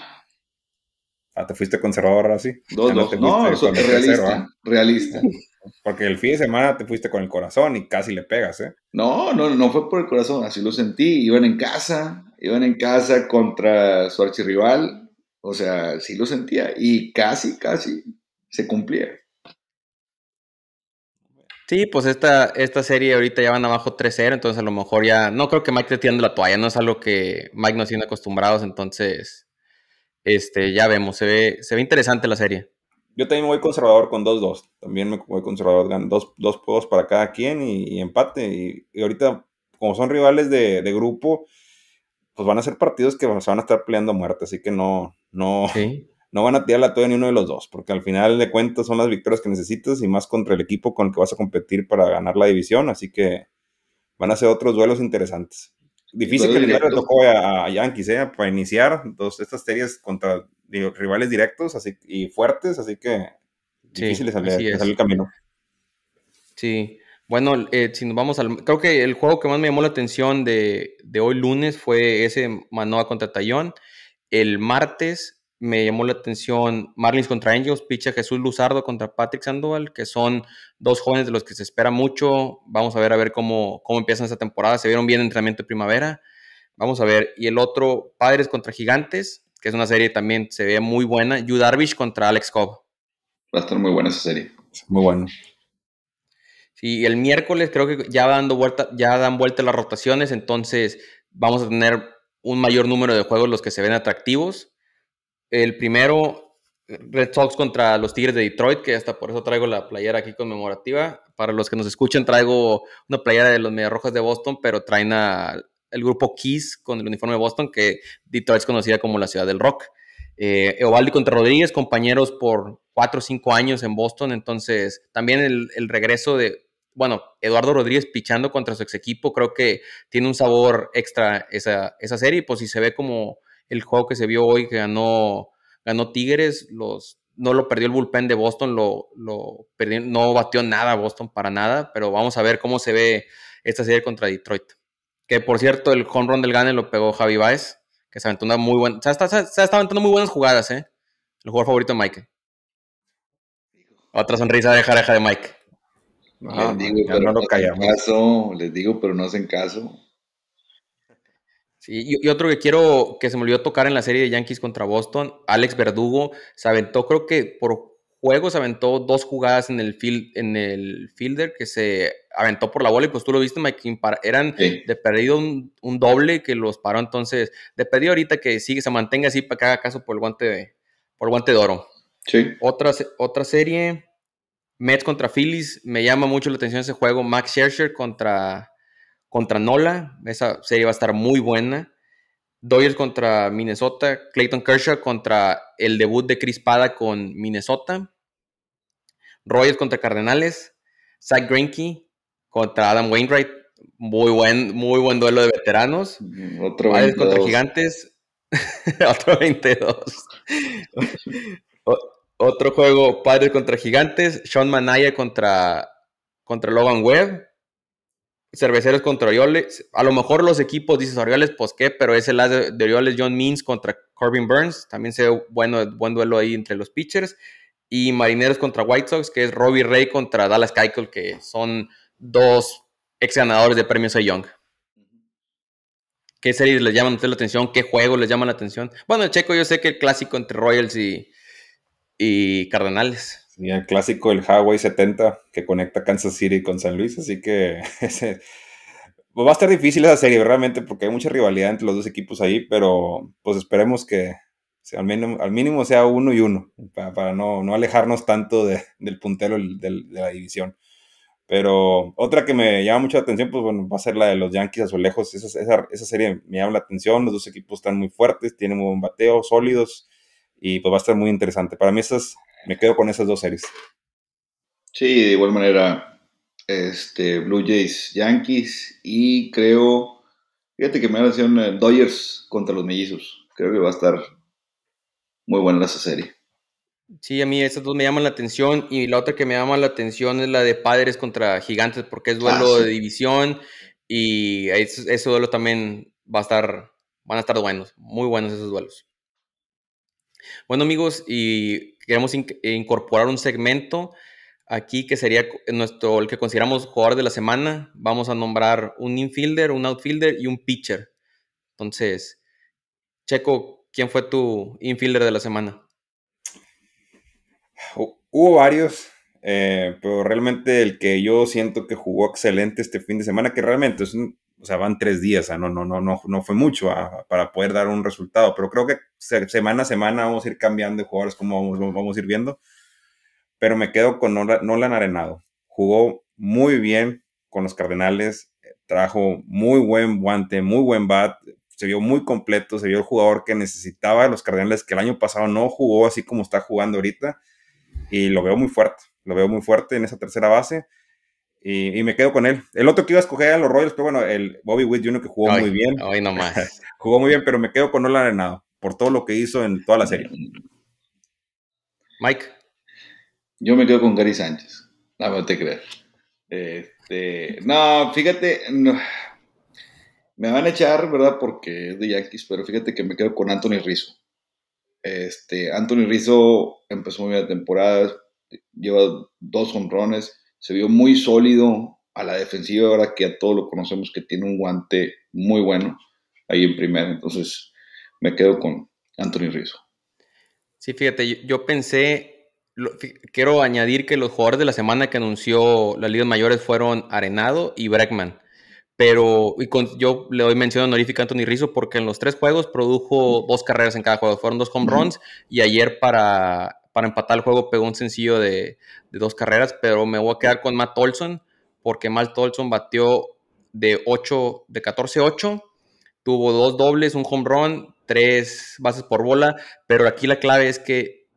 Ah, te fuiste conservador ahora sí. Dos, dos. No, eso es realista. realista. Porque el fin de semana te fuiste con el corazón y casi le pegas, ¿eh? No, no, no fue por el corazón, así lo sentí. Iban en casa, iban en casa contra su archirrival. O sea, sí lo sentía. Y casi, casi se cumplía. Sí, pues esta, esta serie ahorita ya van abajo 3-0, entonces a lo mejor ya. No creo que Mike te tiende la toalla, no es algo que Mike nos tiene acostumbrados, entonces este, ya vemos, se ve, se ve interesante la serie. Yo también me voy conservador con 2-2. También me voy conservador, dos, dos juegos para cada quien y, empate. Y, ahorita, como son rivales de, grupo, pues van a ser partidos que se van a estar peleando a muerte. Así que no, no, no van a tirar la toalla ni uno de los dos. Porque al final de cuentas son las victorias que necesitas y más contra el equipo con el que vas a competir para ganar la división. Así que van a ser otros duelos interesantes. Difícil que le tocó a, Yankees, ¿eh? Para iniciar dos, estas series contra rivales directos así, y fuertes, así que difícil de salir, el camino. Sí, bueno, eh, si nos vamos al. Creo que el juego que más me llamó la atención de, hoy lunes fue ese Manoa contra Tallón. El martes, me llamó la atención Marlins contra Angels, picha Jesús Luzardo contra Patrick Sandoval, que son dos jóvenes de los que se espera mucho. Vamos a ver a ver cómo, cómo empiezan esta temporada. Se vieron bien en entrenamiento de primavera. Vamos a ver. Y el otro, Padres contra Gigantes, que es una serie también se ve muy buena. Yu Darvish contra Alex Cobb. Va a estar muy buena esa serie. Muy bueno. Sí, el miércoles creo que ya dando vuelta, ya dan vuelta las rotaciones, entonces vamos a tener un mayor número de juegos los que se ven atractivos. El primero, Red Sox contra los Tigres de Detroit, que hasta por eso traigo la playera aquí conmemorativa. Para los que nos escuchen, traigo una playera de los Mediarrojas de Boston, pero traen a el grupo Kiss con el uniforme de Boston, que Detroit es conocida como la ciudad del rock. Eh, Eovaldi contra Rodríguez, compañeros por cuatro o cinco años en Boston, entonces también el, el regreso de, bueno, Eduardo Rodríguez pichando contra su ex equipo, creo que tiene un sabor extra esa, esa serie, pues si se ve como el juego que se vio hoy que ganó, ganó Tigres, los, no lo perdió el bullpen de Boston, lo, lo perdió, no batió nada Boston para nada, pero vamos a ver cómo se ve esta serie contra Detroit. Que por cierto, el home run del Gane lo pegó Javi Baez, que se aventó una muy buena, se está, se está aventando muy buenas jugadas, ¿eh? El jugador favorito de Mike. Otra sonrisa de jareja de Mike. les digo, pero no, lo callamos. Caso, les digo, pero no hacen caso. Sí, y, otro que quiero que se me olvidó tocar en la serie de Yankees contra Boston, Alex Verdugo se aventó, creo que por juego se aventó dos jugadas en el, field, en el fielder que se aventó por la bola y pues tú lo viste, Mike, eran de perdido un, doble que los paró, entonces de perdido ahorita que sigue, se mantenga así para que haga caso por el guante de, por el guante de oro. Sí. Otra, otra serie, Mets contra Phillies, me llama mucho la atención ese juego, Max Scherzer contra contra Nola. Esa serie va a estar muy buena. Dodgers contra Minnesota. Clayton Kershaw contra el debut de Chris Pada con Minnesota. Royals contra Cardenales. Zach Greinke contra Adam Wainwright. Muy buen, muy buen duelo de veteranos. Otro contra Gigantes. Otro 22. Otro juego, Padres contra Gigantes. Sean Manaya contra, contra Logan Webb. Cerveceros contra Orioles. A lo mejor los equipos, dices Orioles, pues qué, pero es el lado de Orioles John Means contra Corbin Burns. También se ve bueno, buen duelo ahí entre los pitchers. Y Marineros contra White Sox, que es Robbie Ray contra Dallas Keuchel, que son dos ex ganadores de premios a Young. ¿Qué series les llaman a la atención? ¿Qué juegos les llaman la atención? Bueno, Checo, yo sé que el clásico entre Royals y, y Cardenales. Y el clásico, el Highway 70, que conecta Kansas City con San Luis, así que ese, pues va a estar difícil esa serie, realmente, porque hay mucha rivalidad entre los dos equipos ahí, pero pues esperemos que al, mínimo, al mínimo sea uno y uno, para, no, no, alejarnos tanto del puntero de la división. Pero otra que me llama mucho la atención, pues bueno, va a ser la de los Yankees azulejos. Esa, esa, esa serie me llama la atención. Los dos equipos están muy fuertes, tienen un buen bateo, sólidos, y pues va a estar muy interesante. Para mí, esas me quedo con esas dos series. Sí, de igual manera, este, Blue Jays, Yankees y creo, fíjate que me da la atención eh, Dodgers contra los mellizos. Creo que va a estar muy buena esa serie. Sí, a mí esas dos me llaman la atención y la otra que me llama la atención es la de Padres contra Gigantes porque es duelo ah, de división y ese, ese, duelo también va a estar, van a estar buenos, muy buenos esos duelos. Bueno amigos, y queremos incorporar un segmento aquí que sería nuestro, el que consideramos jugador de la semana. Vamos a nombrar un infielder, un outfielder y un pitcher. Entonces, Checo, ¿quién fue tu infielder de la semana? Hubo varios, eh, pero realmente el que yo siento que jugó excelente este fin de semana, que realmente es un, o sea, van tres días, no, no, no, no, no fue mucho ah, para poder dar un resultado, pero creo que semana a semana vamos a ir cambiando de jugadores como vamos, vamos a ir viendo, pero me quedo con Nolan Arenado. Jugó muy bien con los Cardenales, trajo muy buen guante, muy buen bat, se vio muy completo, se vio el jugador que necesitaba los Cardenales, que el año pasado no jugó así como está jugando ahorita, y lo veo muy fuerte, lo veo muy fuerte en esa tercera base y, me quedo con él. El otro que iba a escoger a los Royals, pero bueno, el Bobby Witt Jr. que jugó muy bien. Hoy nomás. jugó muy bien, pero me quedo con Nolan Arenado por todo lo que hizo en toda la serie. Mike. Yo me quedo con Gary Sánchez. No, te creer. Este, no, fíjate, me van a echar, ¿verdad? Porque es de Yankees, pero fíjate que me quedo con Anthony Rizzo. Este, Anthony Rizzo empezó muy bien la temporada, lleva dos honrones, se vio muy sólido a la defensiva, ahora que a todos lo conocemos que tiene un guante muy bueno ahí en primera, entonces me quedo con Anthony Rizzo. Sí, fíjate, yo, pensé, quiero añadir que los jugadores de la semana que anunció las ligas mayores fueron Arenado y Breckman. Pero yo le doy mención honorífica a Anthony Rizzo porque en los tres juegos produjo dos carreras en cada juego. Fueron dos home runs y ayer para, para empatar el juego pegó un sencillo de, dos carreras. Pero me voy a quedar con Matt Olson porque Matt Olson batió de 8, de 14-8. Tuvo dos dobles, un home run, tres bases por bola. Pero aquí la clave es que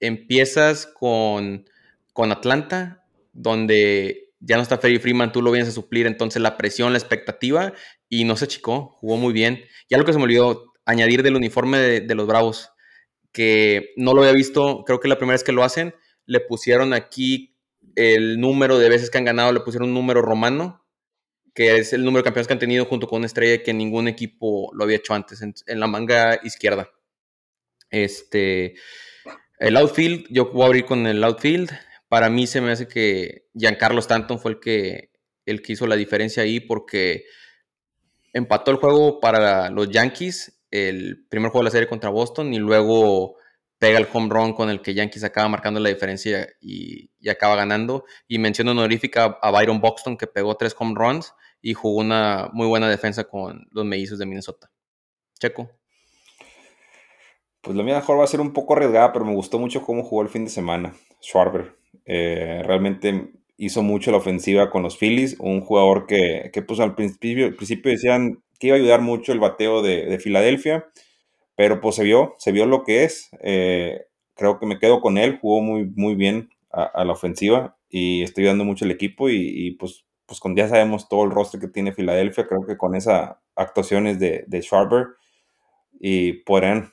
empiezas con, con Atlanta, donde ya no está Ferry Freeman, tú lo vienes a suplir, entonces la presión, la expectativa, y no se achicó, jugó muy bien. Ya lo que se me olvidó añadir del uniforme de, los Bravos, que no lo había visto, creo que la primera vez que lo hacen, le pusieron aquí el número de veces que han ganado, le pusieron un número romano, que es el número de campeones que han tenido junto con una estrella que ningún equipo lo había hecho antes, en, en la manga izquierda. Este, el outfield, yo voy a abrir con el outfield. Para mí se me hace que Giancarlo Stanton fue el que, el que hizo la diferencia ahí porque empató el juego para los Yankees, el primer juego de la serie contra Boston, y luego pega el home run con el que Yankees acaba marcando la diferencia y, acaba ganando. Y menciono honorífica a Byron Buxton, que pegó tres home runs y jugó una muy buena defensa con los mellizos de Minnesota. Checo. Pues la mía mejor va a ser un poco arriesgada, pero me gustó mucho cómo jugó el fin de semana. Schwarber. Eh, realmente hizo mucho la ofensiva con los Phillies, un jugador que, que pues al principio, principio decían que iba a ayudar mucho el bateo de, Filadelfia, pero pues se vio, se vio lo que es. Eh, creo que me quedo con él, jugó muy, muy bien a, la ofensiva y estoy dando mucho el equipo y, pues, pues con, ya sabemos todo el rostro que tiene Filadelfia, creo que con esas actuaciones de, de Schwarber y podrán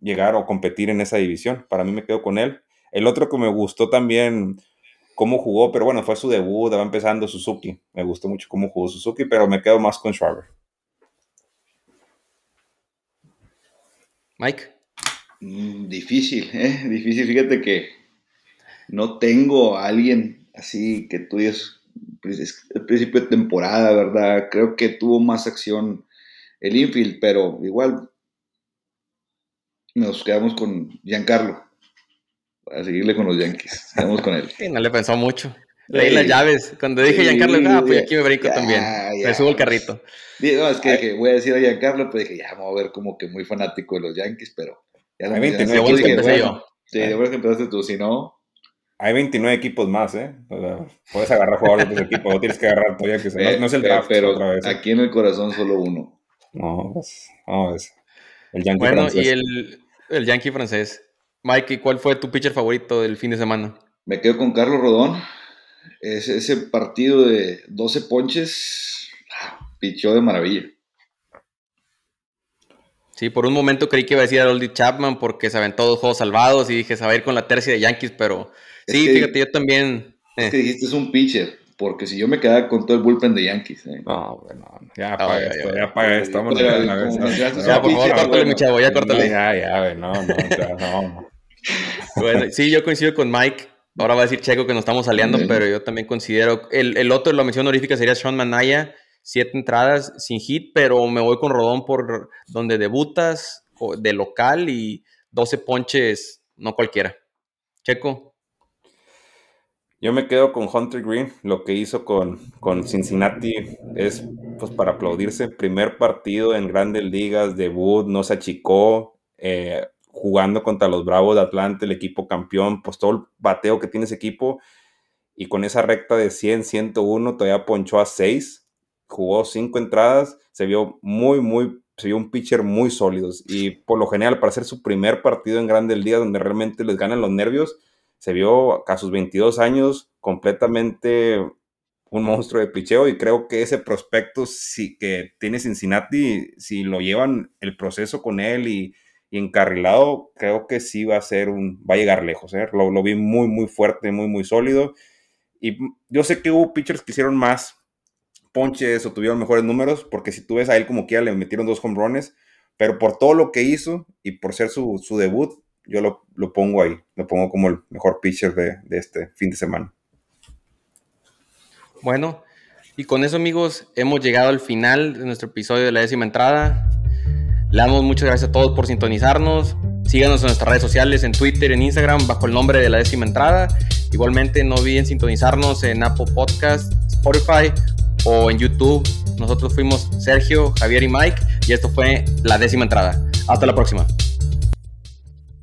llegar o competir en esa división. Para mí me quedo con él. El otro que me gustó también cómo jugó, pero bueno, fue su debut, va empezando Suzuki. Me gustó mucho cómo jugó Suzuki, pero me quedo más con Schwarber. Mike. Mm, difícil, ¿eh? Difícil. Fíjate que no tengo a alguien así que tú digas el principio de temporada, ¿verdad? Creo que tuvo más acción el infield, pero igual nos quedamos con Giancarlo a seguirle con los Yankees. Estamos con él. no le pensó mucho. Leí las llaves. Cuando dije Giancarlo, ah, pues aquí me brinco también. me subo el carrito. No, es que, voy a decir a Giancarlo, pues dije, ya me voy a ver como que muy fanático de los Yankees, pero ya no me Sí, de bueno que empezaste tú, si no. Hay 29 equipos más, ¿eh? puedes agarrar jugadores de tu equipo, no tienes que agarrar todavía que se, no, es el draft. Pero otra vez, ¿eh? aquí en el corazón solo uno. No, pues, vamos. El Yankee bueno, francés. y el, el Yankee francés. Mike, ¿cuál fue tu pitcher favorito del fin de semana? Me quedo con Carlos Rodón. Ese, ese partido de 12 ponches, pichó de maravilla. Sí, por un momento creí que iba a decir a Oldie Chapman porque se aventó dos juegos salvados y dije, se va a ir con la tercia de Yankees, pero sí, fíjate, yo también. Es que dijiste es un pitcher, porque si yo me quedaba con todo el bullpen de Yankees. ¿eh? No, bueno, ya apaga esto, ya apaga esto. Vamos Ya, por favor, córtale, mi chavo, ya córtale. Ya, ya, no, no, no. Bueno, sí, yo coincido con Mike. Ahora va a decir Checo que nos estamos aliando, pero yo también considero. El, el otro, la mención honorífica sería Sean Manaya, siete entradas sin hit, pero me voy con Rodón por donde debutas, de local y 12 ponches, no cualquiera. Checo. Yo me quedo con Hunter Green. Lo que hizo con, con Cincinnati es pues para aplaudirse. Primer partido en grandes ligas, debut, no se achicó. Eh, jugando contra los Bravos de Atlanta, el equipo campeón, pues todo el bateo que tiene ese equipo. Y con esa recta de 100, 101, todavía ponchó a 6, jugó 5 entradas, se vio muy, muy, se vio un pitcher muy sólido. Y por lo general, para ser su primer partido en Grandes Ligas, donde realmente les ganan los nervios, se vio a sus 22 años completamente un monstruo de picheo y creo que ese prospecto sí que tiene Cincinnati, si lo llevan el proceso con él y y encarrilado, creo que sí va a ser un, va a llegar lejos, ¿eh? lo, lo, vi muy, muy fuerte, muy, muy sólido. Y yo sé que hubo pitchers que hicieron más ponches o tuvieron mejores números, porque si tú ves a él como quiera, le metieron dos home runs, pero por todo lo que hizo y por ser su, su debut, yo lo, pongo ahí, lo pongo como el mejor pitcher de, de este fin de semana. Bueno, y con eso amigos, hemos llegado al final de nuestro episodio de la décima entrada. Le damos muchas gracias a todos por sintonizarnos. Síganos en nuestras redes sociales, en Twitter, en Instagram, bajo el nombre de la décima entrada. Igualmente no olviden sintonizarnos en Apple Podcast, Spotify o en YouTube. Nosotros fuimos Sergio, Javier y Mike y esto fue la décima entrada. Hasta la próxima.